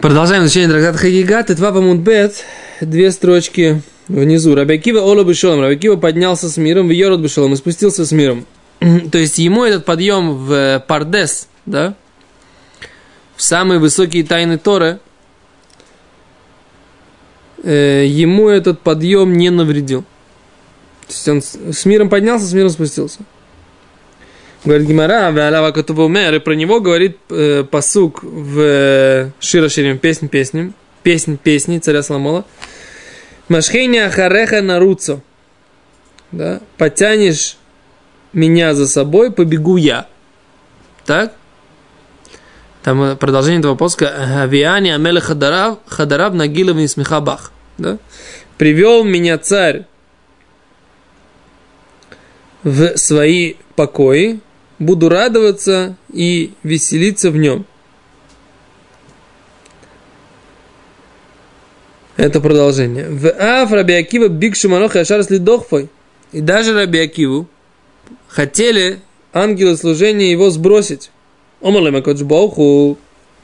Продолжаем изучение трактата Хагигат. Два Бамудбет, две строчки внизу. Рабиакива Ола Бешолом. Рабиакива поднялся с миром, в Йород Бешолом и спустился с миром. То есть ему этот подъем в Пардес, да, в самые высокие тайны Торы, э, ему этот подъем не навредил. То есть он с миром поднялся, с миром спустился. Говорит Гимара, Валява Катубумер, и про него говорит э, посук в э, Шира Ширим, песнь песням, песнь песни царя Соломона. Машхейня Хареха Наруцо. Да? Потянешь меня за собой, побегу я. Так? Там э, продолжение этого поска. Авиани Амеле Хадарав, Хадарав Нагилов Нисмеха Бах. Да? Привел меня царь в свои покои, буду радоваться и веселиться в нем. Это продолжение. В Аф Рабиакива Биг Шуманох Яшар Дохфой. И даже Рабиакиву хотели ангелы служения его сбросить. Омалем Боху.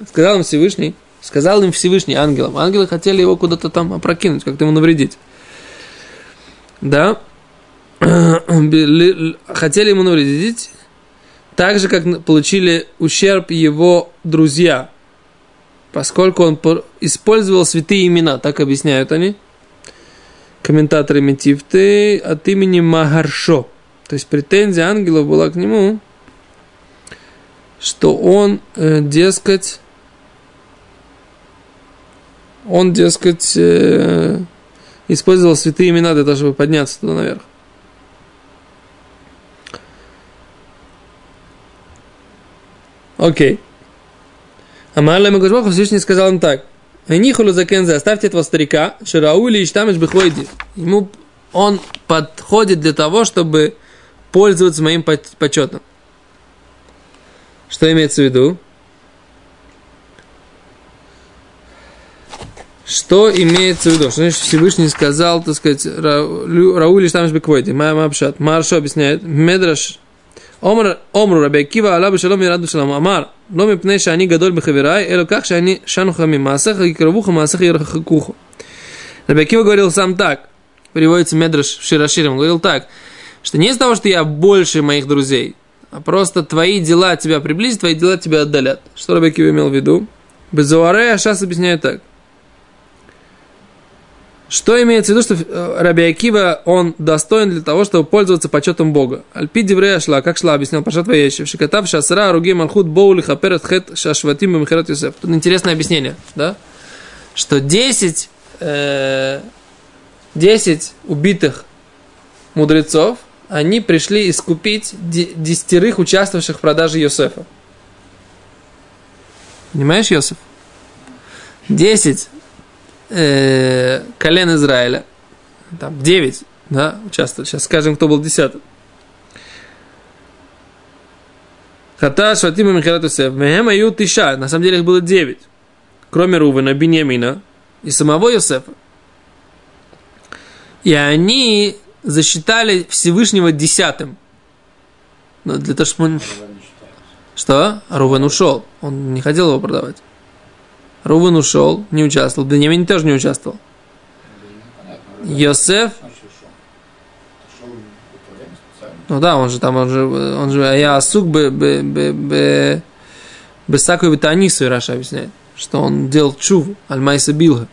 Сказал им Всевышний. Сказал им Всевышний ангелам. Ангелы хотели его куда-то там опрокинуть, как-то ему навредить. Да. Хотели ему навредить так же, как получили ущерб его друзья, поскольку он использовал святые имена, так объясняют они, комментаторы Метифты, от имени Магаршо. То есть претензия ангелов была к нему, что он, э, дескать, он, дескать, э, использовал святые имена для того, чтобы подняться туда наверх. Окей. А Марлем Гожбаху Всевышний сказал им так. Нихулу закензе, оставьте этого старика, Шираули и Штамеш Бехойди. Ему он подходит для того, чтобы пользоваться моим почетом. Что имеется в виду? Что имеется в виду? Что значит Всевышний сказал, так сказать, Раули Штамеш Беквойди, Мапшат. Маршо объясняет, Медраш עומר, עומרו רבי עקיבא עלה בשלום וירד בשלום, אמר, לא מפני שאני גדול בחבריי, אלא כך שאני шану хамим, מעשיך יקרבוך, מעשיך ירחקוך. Раби Акива говорил сам так, переводится Медраш в Широширим, говорил так, что не из-за того, что я больше моих друзей, а просто твои дела тебя приблизят, твои дела тебя отдалят. Что Раби Акива имел в виду? Безуаре Ашас объясняет так – что имеется в виду, что э, Раби Акива, он достоин для того, чтобы пользоваться почетом Бога? Альпи Диврея шла, как шла, объяснял Пашат Ваешев, Шикатав Шасра, Руги Малхут, Боули, Хаперет, Хет, Шашватим, Михарат Юсеф. Тут интересное объяснение, да? Что 10, э, 10 убитых мудрецов, они пришли искупить десятерых участвовавших в продаже Йосефа. Понимаешь, Йосеф? Десять э, колен Израиля, там 9, да, участвовали. Сейчас скажем, кто был десятым. Хата Шватима Михайлат Йосеф. Мехем Аю Тиша. На самом деле их было девять. Кроме Рувена, Беньямина и самого Йосефа. И они засчитали Всевышнего десятым. Но для того, чтобы... Что? Рувен ушел. Он не хотел его продавать. Рувен ушел, не участвовал. Беньямин тоже не участвовал. Йосеф. Ну да, он же там, он же, он же, а я асук бы, бы, бы, бы, бы сакой бы танису, объясняет, что он делал чув, альмайса билга.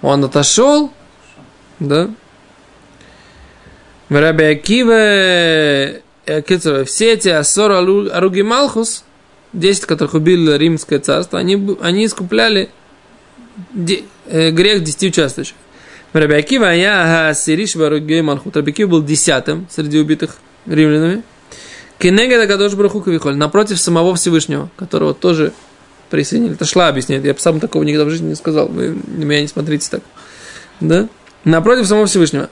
Он отошел, да, Раби Акиве, все эти Асор Аруги Малхус, 10, которых убили римское царство, они, они искупляли де, э, грех 10 участвующих. Рабиакива, я Сириш Баругей Малхут. Рабиакива был десятым среди убитых римлянами. Кенега Кадош Браху Кавихоль, напротив самого Всевышнего, которого тоже присоединили. Это шла объясняет. Я сам такого никогда в жизни не сказал. Вы на меня не смотрите так. Да? Напротив самого Всевышнего.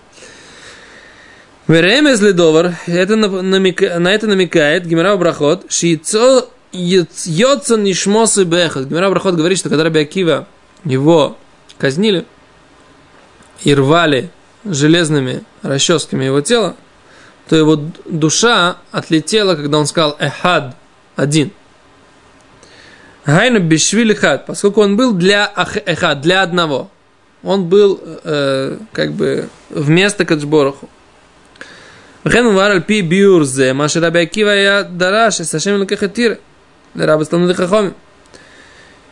Время Ледовар, это намека, на это намекает Гимера Брахот, Шицо Йоцан Нишмос и Бехат. Гимера Брахот говорит, что когда Раби Акива его казнили и рвали железными расческами его тела, то его душа отлетела, когда он сказал «эхад» – «один». Гайна бешвили хад, поскольку он был для эхад, для одного. Он был э, как бы вместо Каджбороху. Вхен вараль пи бюрзе, маши рабиакива я дараши, сашем лакахатира. Рабы Сталмуд Хахоми.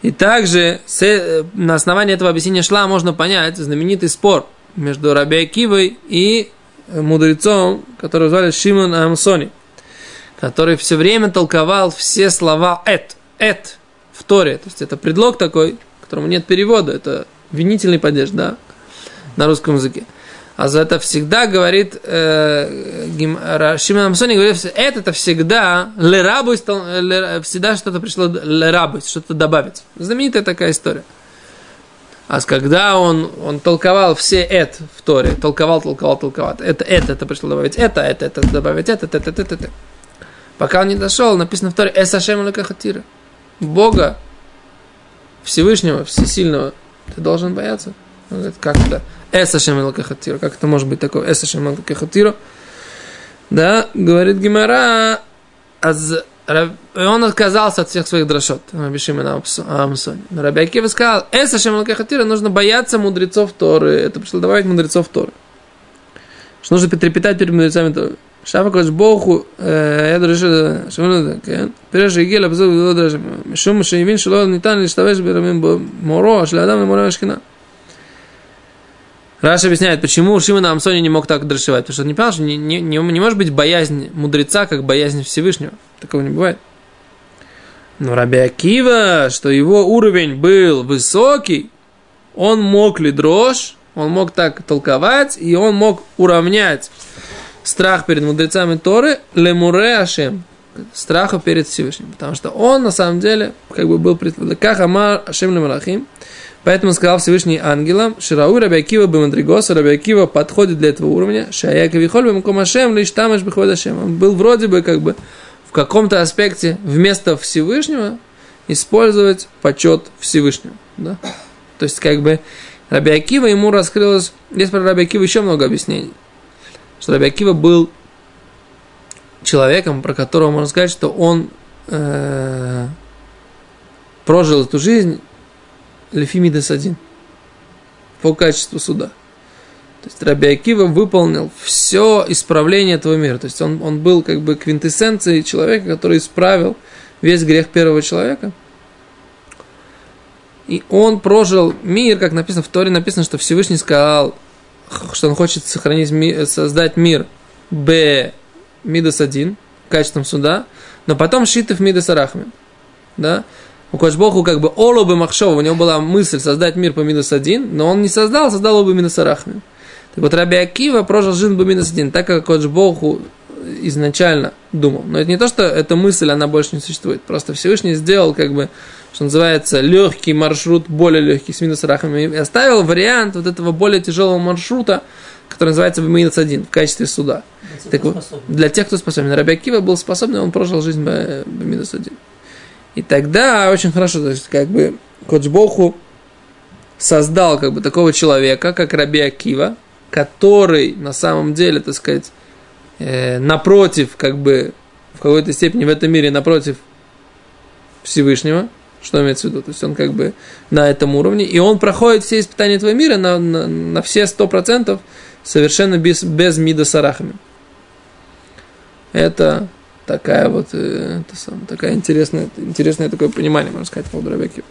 И также с, э, на основании этого объяснения шла можно понять знаменитый спор между Раби Кивой и э, мудрецом, которого звали Шимон Амсони, который все время толковал все слова «эт», «эт» в Торе. То есть это предлог такой, которому нет перевода, это винительный падеж, да, на русском языке – а за это всегда говорит э, Шимон Амсони, говорит, это всегда лерабу, всегда что-то пришло лерабу, что-то добавить. Знаменитая такая история. А когда он, он толковал все это в Торе, толковал, толковал, толковал, это, это, это пришло добавить, это, это, это, добавить, это, это, это, это, это. Пока он не дошел, написано в Торе, Эсашем Лекахатира. Бога Всевышнего, Всесильного, ты должен бояться. Он говорит, как это? Эсашем Элакахатира. Как это может быть такое? Эсашем Элакахатира. Да, говорит Гимара, аз... он отказался от всех своих дрошот, Раби Шимон Амсони. Но Раби Акива сказал, Эсашем Элакахатира, нужно бояться мудрецов Торы. Это пришло добавить мудрецов Торы. Что нужно потрепетать перед мудрецами Торы. Шафа Кодж Боху, э, я дрешу, шамуна, кен, э, переже гель, обзор, дрешу, мишум, шеймин, шело, нитан, лиштавеш, берамим, моро, шлядам, моро, шкина. Раша объясняет, почему Шимон Амсони не мог так драшивать. Потому что он не понял, что не, не, не, не может быть боязнь мудреца, как боязнь Всевышнего. Такого не бывает. Но Раби Акива, что его уровень был высокий, он мог ли дрожь, он мог так толковать, и он мог уравнять страх перед мудрецами Торы лемуре Ашем, страха перед Всевышним. Потому что он, на самом деле, как бы был предположен, как Амар Ашем Лемарахим, Поэтому сказал Всевышний ангелам, Ширау Рабиакива Бамадригоса, Рабиакива подходит для этого уровня, Шаяка Вихоль Бамаком Ашем, лишь Тамаш Биход Ашем. Он был вроде бы как бы в каком-то аспекте вместо Всевышнего использовать почет Всевышнего. Да? То есть как бы Рабиакива ему раскрылось, есть про Рабиакива еще много объяснений, что Рабиакива был человеком, про которого можно сказать, что он э, прожил эту жизнь Лефимидес один по качеству суда. То есть Раби Акива выполнил все исправление этого мира. То есть он, он был как бы квинтэссенцией человека, который исправил весь грех первого человека. И он прожил мир, как написано в Торе, написано, что Всевышний сказал, что он хочет сохранить мир, создать мир Б Мидас один качеством суда, но потом Шитов Мидас Арахми. Да? У Кошбоху как бы Олу бы Махшова, у него была мысль создать мир по минус один, но он не создал, создал бы минус Арахми. Так вот, Раби Акива прожил жизнь по минус один, так как Кошбоху изначально думал. Но это не то, что эта мысль, она больше не существует. Просто Всевышний сделал, как бы, что называется, легкий маршрут, более легкий, с минус рахами, и оставил вариант вот этого более тяжелого маршрута, который называется минус один в качестве суда. Для тех, так, вот, для тех, кто способен. Раби Акива был способен, он прожил жизнь по минус один. И тогда очень хорошо, то есть как бы Коцбоху создал как бы такого человека, как Раби Акива, который на самом деле, так сказать, э, напротив, как бы в какой-то степени в этом мире напротив Всевышнего, что имеется в виду? То есть он как бы на этом уровне, и он проходит все испытания этого мира на, на, на все сто процентов совершенно без, без мида сарахами. Это такая вот, э, это сам, такая интересная, интересное такое понимание, можно сказать, по Рабиакива.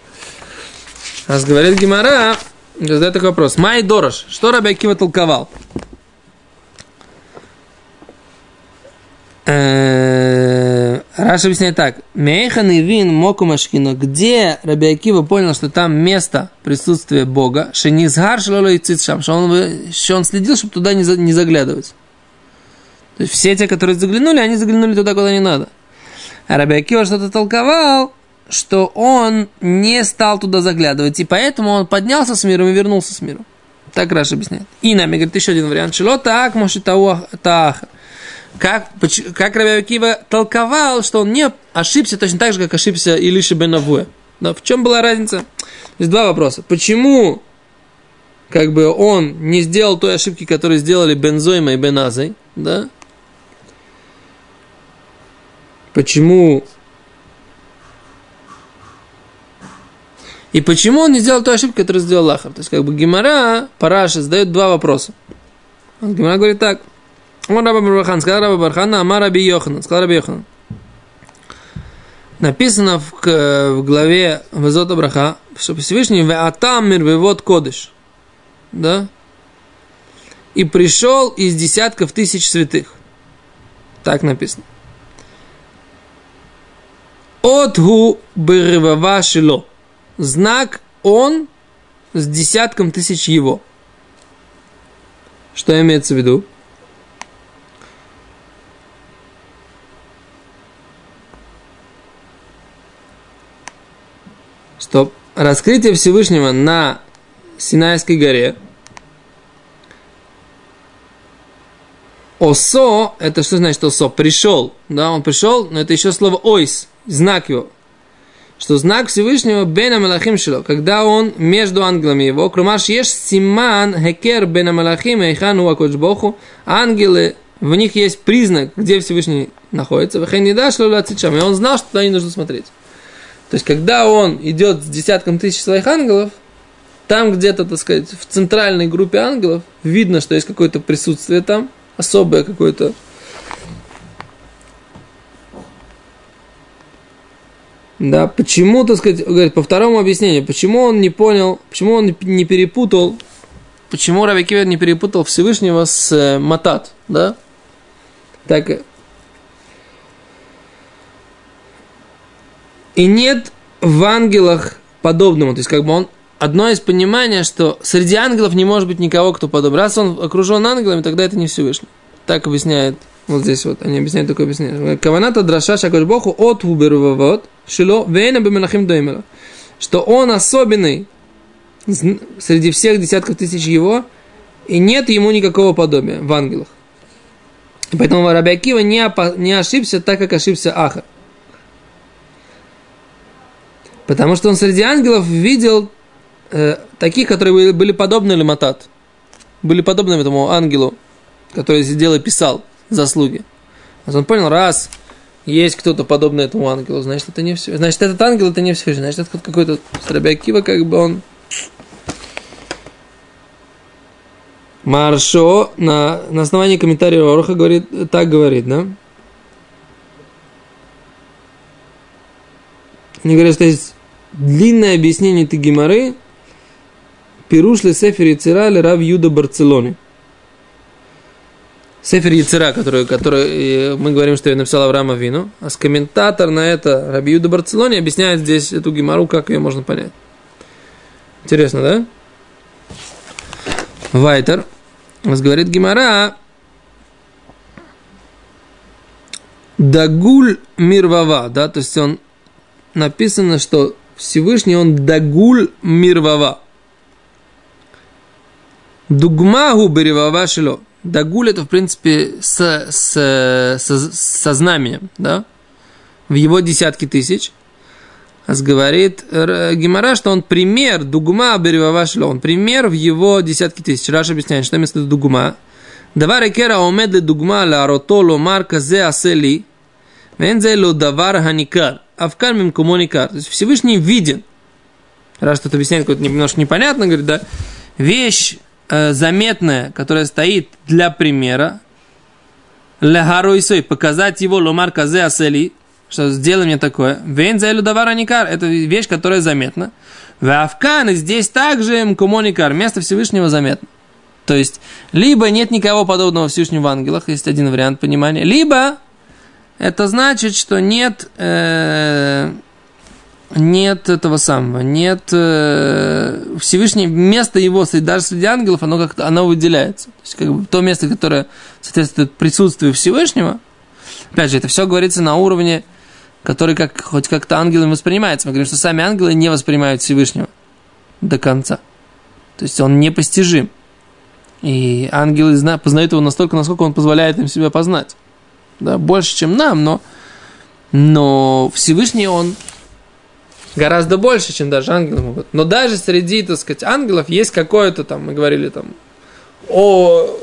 Раз говорит Гимара, задает такой вопрос. Май Дорош, что Рабиакива толковал? Э, Раш объясняет так. Мейхан и вин моку машкину. Где Раби Акива понял, что там место присутствия Бога, шенизгар шлоло и цитшам, что он, он следил, чтобы туда не заглядывать. То есть все те, которые заглянули, они заглянули туда, куда не надо. А Раби Акива что-то толковал, что он не стал туда заглядывать, и поэтому он поднялся с миром и вернулся с миром. Так Раша объясняет. И нами говорит еще один вариант. Шило так, может, так. Как, как Раби Акива толковал, что он не ошибся точно так же, как ошибся Илиша бен Авуэ. Но в чем была разница? Есть два вопроса. Почему как бы он не сделал той ошибки, которую сделали Бензойма и Беназой, да? Почему И почему он не сделал ту ошибку, которую сделал Лахар? То есть, как бы Гимара, Параша задает два вопроса. Гимара говорит так. Он Раба Бархан, сказал Раба Бархана, Ама Раби Йохан, сказал Раби Йохан. Написано в, в главе Везота Браха, что Всевышний Веатам мир вывод кодыш. Да? И пришел из десятков тысяч святых. Так написано. Отгу бырывава шило. Знак он с десятком тысяч его. Что имеется в виду? Стоп. Раскрытие Всевышнего на Синайской горе. Осо, это что значит осо? Пришел. Да, он пришел, но это еще слово ойс, знак его. Что знак Всевышнего Бена Малахим Шило, когда он между ангелами его, кромаш ешь симан хекер Бена Малахим Эйхану Акоджбоху, ангелы, в них есть признак, где Всевышний находится, Вехен не дашь и он знал, что туда не нужно смотреть. То есть, когда он идет с десятком тысяч своих ангелов, там где-то, так сказать, в центральной группе ангелов видно, что есть какое-то присутствие там, особое какое-то. Да, почему, так сказать, говорит, по второму объяснению, почему он не понял, почему он не перепутал, почему Раби Кивер не перепутал Всевышнего с э, Матат, да? Так, И нет в ангелах подобного. То есть, как бы он одно из понимания, что среди ангелов не может быть никого, кто подобен. Раз он окружен ангелами, тогда это не Всевышний. Так объясняет, вот здесь вот, они объясняют такое объяснение. Каваната драша шакашбоху от вуберувавот шило вейна бемелахим доймела. Что он особенный среди всех десятков тысяч его, и нет ему никакого подобия в ангелах. И поэтому Рабиакива не, не ошибся так, как ошибся Ахар. Потому что он среди ангелов видел э, таких, которые были подобны Лематат. Были подобны этому ангелу, который сидел и писал заслуги. Он понял, раз есть кто-то подобный этому ангелу, значит, это не все. Значит, этот ангел это не все. Значит, это какой-то Срабиакива, как бы он Маршо на, на основании комментария Ороха говорит, так говорит, да? Они говорят, что есть длинное объяснение этой геморы Пируш ли Сефер Яцера ли Рав Юда Барцелоне. Сефер Яцера, который, который э, мы говорим, что я написал Авраама Вину, а с комментатор на это Раби Юда Барцелоне объясняет здесь эту гемору, как ее можно понять. Интересно, да? Вайтер. Вас говорит Гимара. Дагуль Мирвава, да, то есть он написано, что Всевышний он дагуль мирвава. Дугмагу беревава шило. Дагуль это, в принципе, с, с, со, со знаменем, да? В его десятки тысяч. Говорит Гимара, что он пример дугума Беревавашла, он пример в его десятки тысяч. Раша объясняет, что вместо дугума Давар экера омедле дугма ла ротоло марка зе асели, вензе ло давар ханикар, а в кармим комуникар. То есть Всевышний виден. Раз что-то объясняет, какое-то немножко непонятно, говорит, да, вещь э, заметная, которая стоит для примера, лехаруисой, показать его ломар казе асели, что сделай мне такое. Вен за давара никар, это вещь, которая заметна. В Авкан здесь также мкумоникар, место Всевышнего заметно. То есть, либо нет никого подобного Всевышнему в ангелах, есть один вариант понимания, либо это значит, что нет, э, нет этого самого, нет э, Всевышнего место его, даже среди ангелов, оно как-то оно выделяется. То есть, как бы то место, которое соответствует присутствию Всевышнего, опять же, это все говорится на уровне, который как, хоть как-то ангелами воспринимается. Мы говорим, что сами ангелы не воспринимают Всевышнего до конца. То есть он непостижим. И ангелы познают его настолько, насколько он позволяет им себя познать да, больше, чем нам, но, но Всевышний он гораздо больше, чем даже ангелы могут. Но даже среди, так сказать, ангелов есть какое-то там, мы говорили там, о,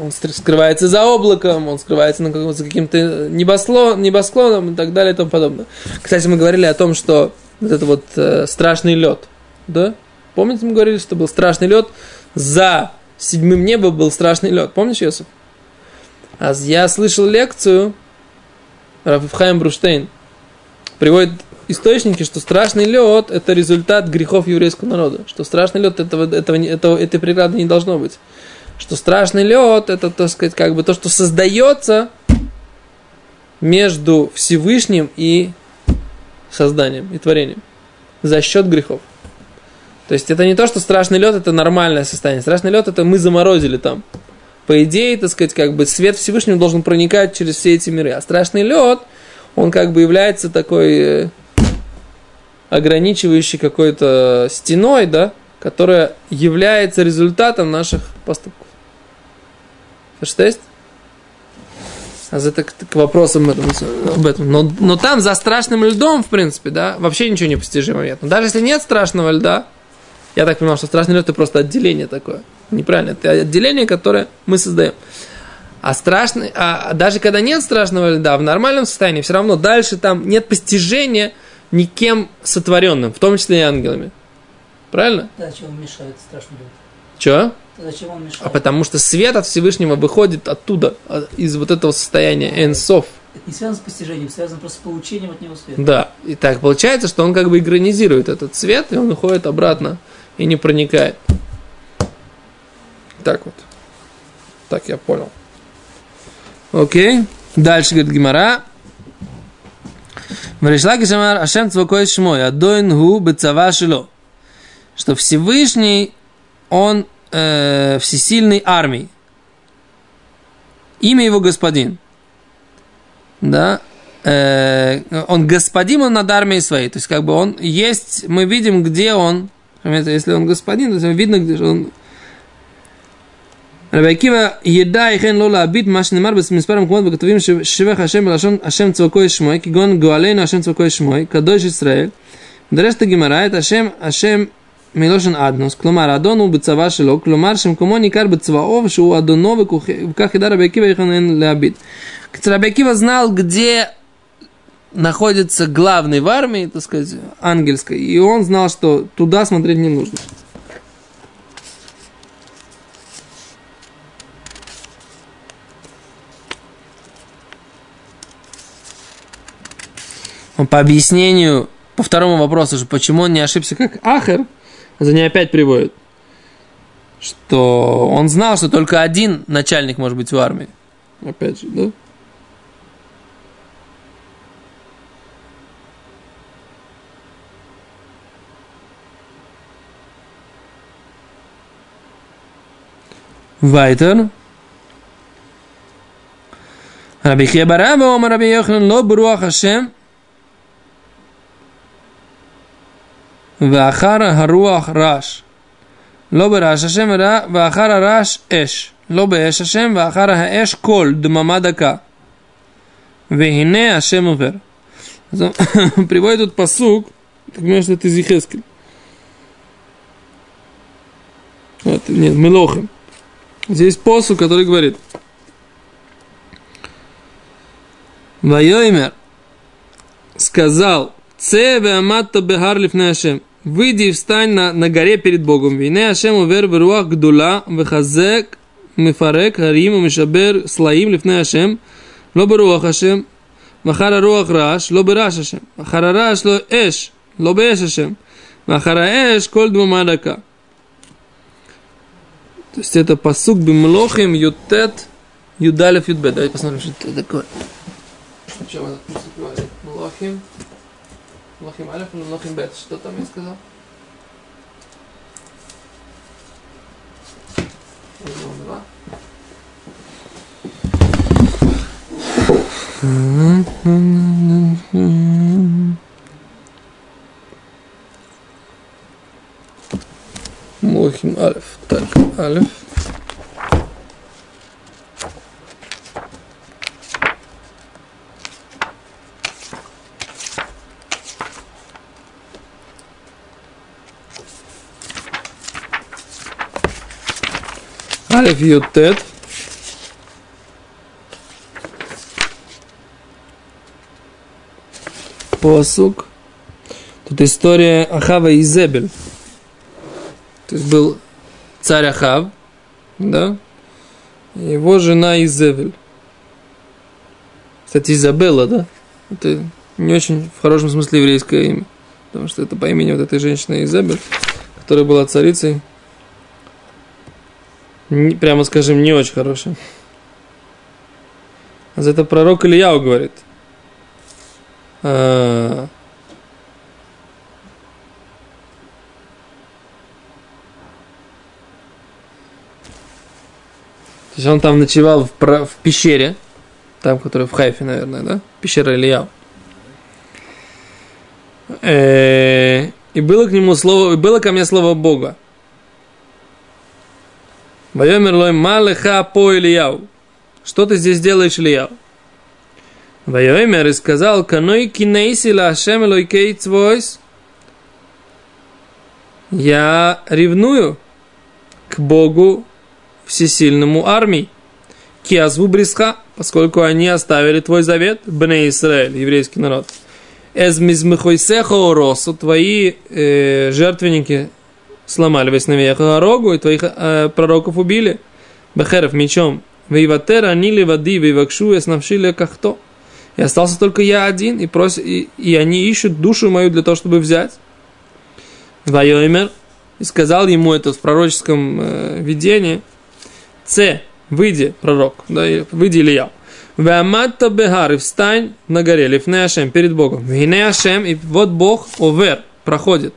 он скрывается за облаком, он скрывается на каком- за каким-то небослон, небосклоном и так далее и тому подобное. Кстати, мы говорили о том, что вот это вот э, страшный лед, да? Помните, мы говорили, что был страшный лед? За седьмым небом был страшный лед. Помнишь, Йосиф? А я слышал лекцию Рафхайм Бруштейн. Приводит источники, что страшный лед – это результат грехов еврейского народа. Что страшный лед этого, этого, этого, этой преграды не должно быть. Что страшный лед – это, так сказать, как бы то, что создается между Всевышним и созданием, и творением. За счет грехов. То есть это не то, что страшный лед это нормальное состояние. Страшный лед это мы заморозили там. По идее, так сказать, как бы свет Всевышнего должен проникать через все эти миры. А страшный лед, он как бы является такой э, ограничивающей какой-то стеной, да, которая является результатом наших поступков. Verstehst? А это к, вопросам об этом. Но, но там за страшным льдом, в принципе, да, вообще ничего не постижимо нет. Но даже если нет страшного льда, я так понимаю, что страшный лед это просто отделение такое. Неправильно, это отделение, которое мы создаем. А страшный, а даже когда нет страшного льда, в нормальном состоянии, все равно дальше там нет постижения никем сотворенным, в том числе и ангелами. Правильно? Да, зачем он мешает страшный лед? Чего? Зачем он мешает? А потому что свет от Всевышнего выходит оттуда, а, из вот этого состояния энсов. Это не связано с постижением, связано просто с получением от него света. Да, и так получается, что он как бы игронизирует этот свет, и он уходит обратно и не проникает. Так вот. Так я понял. Окей. Дальше говорит Гимара. Варишлаки Шамар Ашем Цвакой Шмой, Адоин Гу Бецава Шило. Что Всевышний, он э, всесильной армии. Имя его господин. Да. Э, он господин, он над армией своей. То есть, как бы он есть, мы видим, где он. Если он господин, то видно, где он Рабиакива еда и хен лола обид машинемар без миспаром кумот богатовим шивех Ашем Лашон Ашем Цвакой Шмой, кигон Гуалейну Ашем Цвакой Шмой, Кадош Исраэль, Дарешта Гимара, это Ашем, Ашем Милошин аднос. Клумар Адону Бецава Шило, Клумар Шем Кумо Никар Бецваов, Шу Адоновы Кахида Рабиакива и хен леобид. Рабиакива знал, где находится главный в армии, так сказать, ангельской, и он знал, что туда смотреть не нужно. По объяснению, по второму вопросу, же, почему он не ошибся как Ахер, за ней опять приводит, что он знал, что только один начальник может быть в армии. Опять же, да? Вайтер. Раби Хебараба, Омар Раби Йохан, Ло Бруах Хашем, Вахара гаруах раш. Лобе раш ашем ра, вахара раш эш. Лобе эш ашем, вахара эш, кол, дмама дака. Вегине ашем увер. Приводит тут посук, как понимаешь, это из Ехескель. Вот, нет, Мелохим. Здесь посук, который говорит. Вайоймер сказал, Цеве аматта бехарлиф нашем. Выйди и встань на, на горе перед Богом. Вине Ашем увер веруах гдула вехазек мифарек харим мишабер слаим лифне Ашем. Ло беруах Ашем. Махара руах раш. Ло бераш Ашем. Махара раш ло эш. Ло беэш Ашем. Махара эш коль дмамадака. То есть это посук бимлохим ютет юдалев ютбет. Давайте посмотрим, что это такое. Чем это? Млохим. Nachim Aleph und Nachim Bet. Steht da mir jetzt gesagt? Mhm. Mochim Alf, Tag Alf. Алиф Ютет. Посук. Тут история Ахава и Зебель. То есть был царь Ахав, да, его жена Изевель. Кстати, Изабелла, да? Это не очень в хорошем смысле еврейское имя. Потому что это по имени вот этой женщины Изабель, которая была царицей. Прямо скажем, не очень хорошая. А за это пророк Ильяу говорит. А, То есть он там ночевал в, про- в пещере, там, которая в Хайфе, наверное, да? Пещера Ильяу. Э, И было к нему слово, было ко мне слово Бога. Вайомер лой малеха по Ильяу. Что ты здесь делаешь, Ильяу? Вайомер и сказал, каной кинейси лашем лойкей цвойс. Я ревную к Богу всесильному армии. Киазву Брисха, поскольку они оставили твой завет, Бне Израиль, еврейский народ. Эзмизмихойсехо росу, твои э, жертвенники сломали весновеха рогу, и твоих э, пророков убили. Бехеров мечом. Вейватер анили води, вейвакшу, эснавшили кахто. И остался только я один, и, прос... и, и они ищут душу мою для того, чтобы взять. Вайомер, и сказал ему это в пророческом э, видении, Ц, выйди, пророк, да, и выйди Илья. Ваматта бегар, и встань на горе, лифне Ашем, перед Богом. Вине Ашем, и вот Бог, овер, проходит.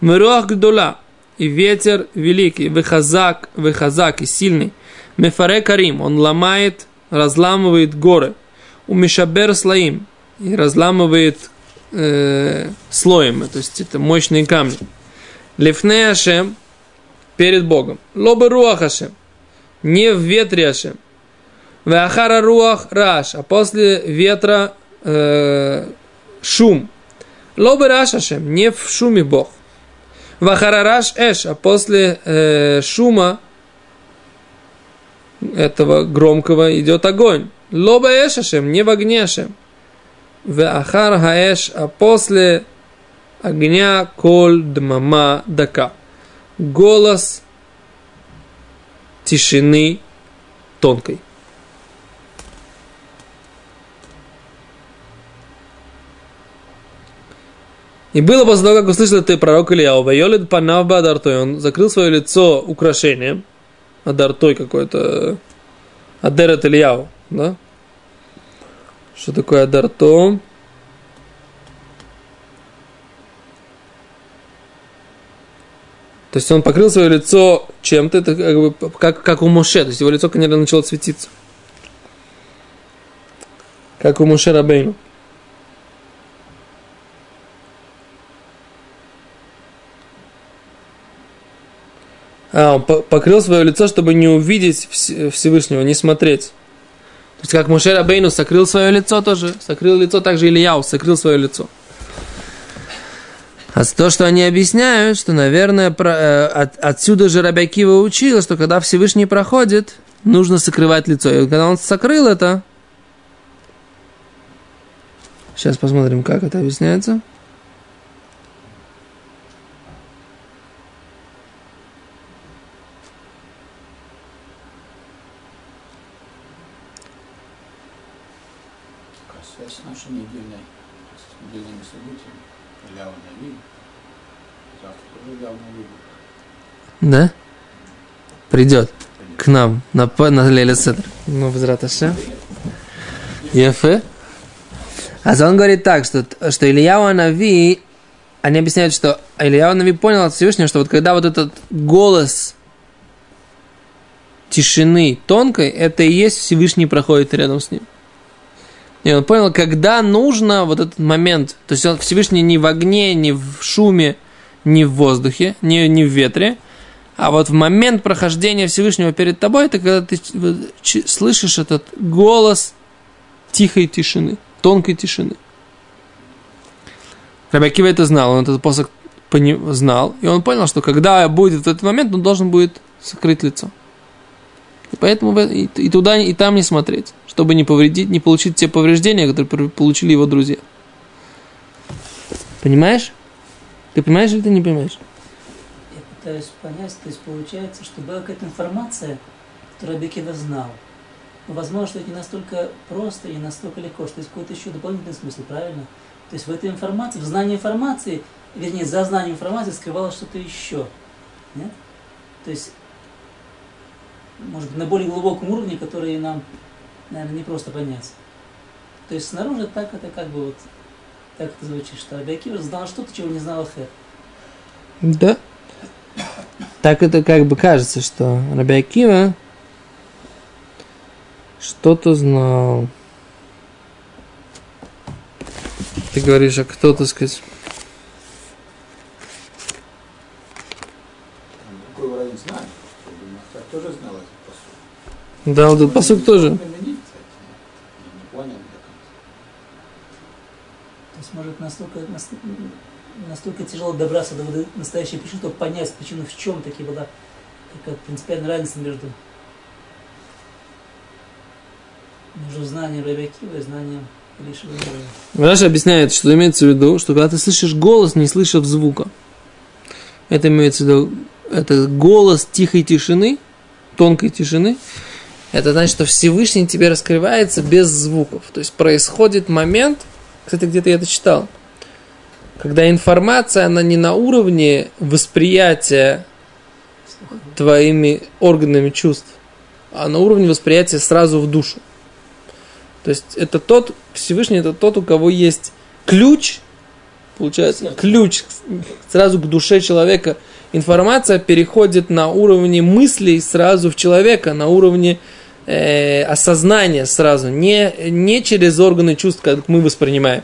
Мируах гдула, и ветер великий, выхазак, выхазак, и сильный. Мефаре Карим, он ломает, разламывает горы. У Мишабер слоим, и разламывает э, слоем, то есть это мощные камни. Лифне Ашем, перед Богом. Лобы Руах Ашем, не в ветре Ашем. Вахара руах раш, а после ветра э, шум. Лобы раш Ашем, не в шуме Бог. Вахара раш эш, а после э, шума этого громкого идет огонь. Лоба эш Ашем, не в огне Ашем. Вахар хаэш, а после огня коль дмама дака. Голос тишины тонкой. И было после того, как услышал ты пророк Ильяу, Вайолид Панавба Адартой, он закрыл свое лицо украшением, Адартой какой-то, Адерет Ильяу, да? Что такое Адарто? То есть он покрыл свое лицо чем-то, это как, бы, как, как у Моше, то есть его лицо, конечно, начало светиться. Как у Моше Рабейну. А, он покрыл свое лицо, чтобы не увидеть Всевышнего, не смотреть. То есть, как Моше Рабейну сокрыл свое лицо тоже, сокрыл лицо, также Ильяу сокрыл свое лицо. А то, что они объясняют, что, наверное, про, э, от, отсюда же Рабякива учил, что когда Всевышний проходит, нужно сокрывать лицо. И когда он сокрыл это, сейчас посмотрим, как это объясняется. Да? Придет к нам на, на Леля Седр. Ну, без раташа. Ефе. А он говорит так, что, что Ильяу Нави, они объясняют, что Ильяу Нави понял от Всевышнего, что вот когда вот этот голос тишины тонкой, это и есть Всевышний проходит рядом с ним. И он понял, когда нужно вот этот момент, то есть он Всевышний не в огне, не в шуме, не в воздухе, не, не в ветре, а вот в момент прохождения Всевышнего перед тобой, это когда ты слышишь этот голос тихой тишины, тонкой тишины. Рабакива это знал, он этот посох знал, и он понял, что когда будет этот момент, он должен будет закрыть лицо. И поэтому и, и туда, и там не смотреть, чтобы не повредить, не получить те повреждения, которые получили его друзья. Понимаешь? Ты понимаешь или ты не понимаешь? Пытаюсь понять, то есть получается, что была какая-то информация, которую Абикива знал. Но возможно, что это не настолько просто и не настолько легко, что есть какой-то еще дополнительный смысл, правильно? То есть в этой информации, в знании информации, вернее, за знанием информации скрывалось что-то еще. Нет? То есть, может быть, на более глубоком уровне, который нам, наверное, не просто понять. То есть снаружи так это как бы вот, так это звучит, что Абиакива знал что-то, чего не знал Ахер. Да. Так это как бы кажется, что Раби Акива что-то знал. Ты говоришь, а кто, так сказать? Посуд. Да, вот посуд тоже. То есть, может, настолько, настолько, настолько тяжело добраться до настоящей причины, чтобы понять причину, в чем таки была какая принципиальная разница между, между знанием Рабиакива и знанием Илишева Раша объясняет, что имеется в виду, что когда ты слышишь голос, не слышав звука. Это имеется в виду, это голос тихой тишины, тонкой тишины. Это значит, что Всевышний тебе раскрывается без звуков. То есть происходит момент, кстати, где-то я это читал, когда информация, она не на уровне восприятия твоими органами чувств, а на уровне восприятия сразу в душу. То есть это тот, Всевышний это тот, у кого есть ключ, получается, ключ сразу к душе человека. Информация переходит на уровне мыслей сразу в человека, на уровне э, осознания сразу, не, не через органы чувств, как мы воспринимаем.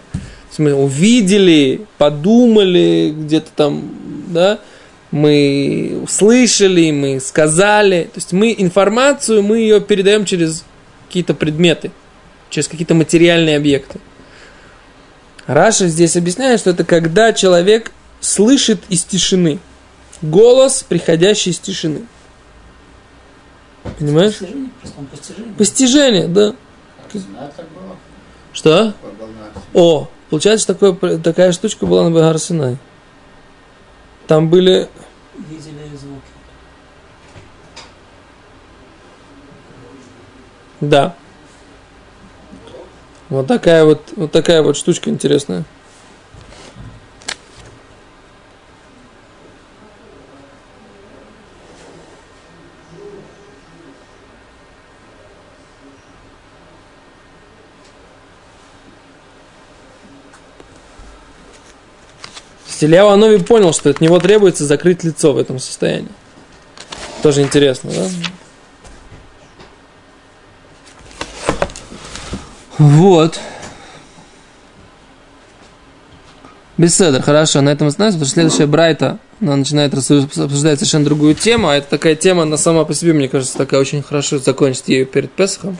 Мы увидели, подумали, где-то там, да, мы услышали, мы сказали. То есть мы информацию, мы ее передаем через какие-то предметы, через какие-то материальные объекты. Раша здесь объясняет, что это когда человек слышит из тишины. Голос, приходящий из тишины. Понимаешь? Постижение, постижение. Постижение, да. Как? Что? О, получается, такое, такая штучка была на Багар Синай. Там были... Видели звуки. Да. Вот такая вот, вот такая вот штучка интересная. Ильяу Анови понял, что от него требуется закрыть лицо в этом состоянии. Тоже интересно, да? Вот. Беседер, хорошо, на этом остановимся, потому что следующая Брайта, она начинает обсуждать совершенно другую тему, а это такая тема, она сама по себе, мне кажется, такая очень хорошо закончить ее перед Песхом.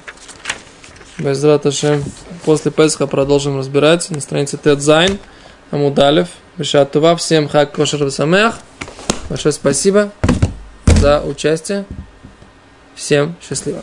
Без Раташем. После Песха продолжим разбирать на странице Тедзайн, Амудалев, Бешат Това. Всем хак кошер самех. Большое спасибо за участие. Всем счастливо.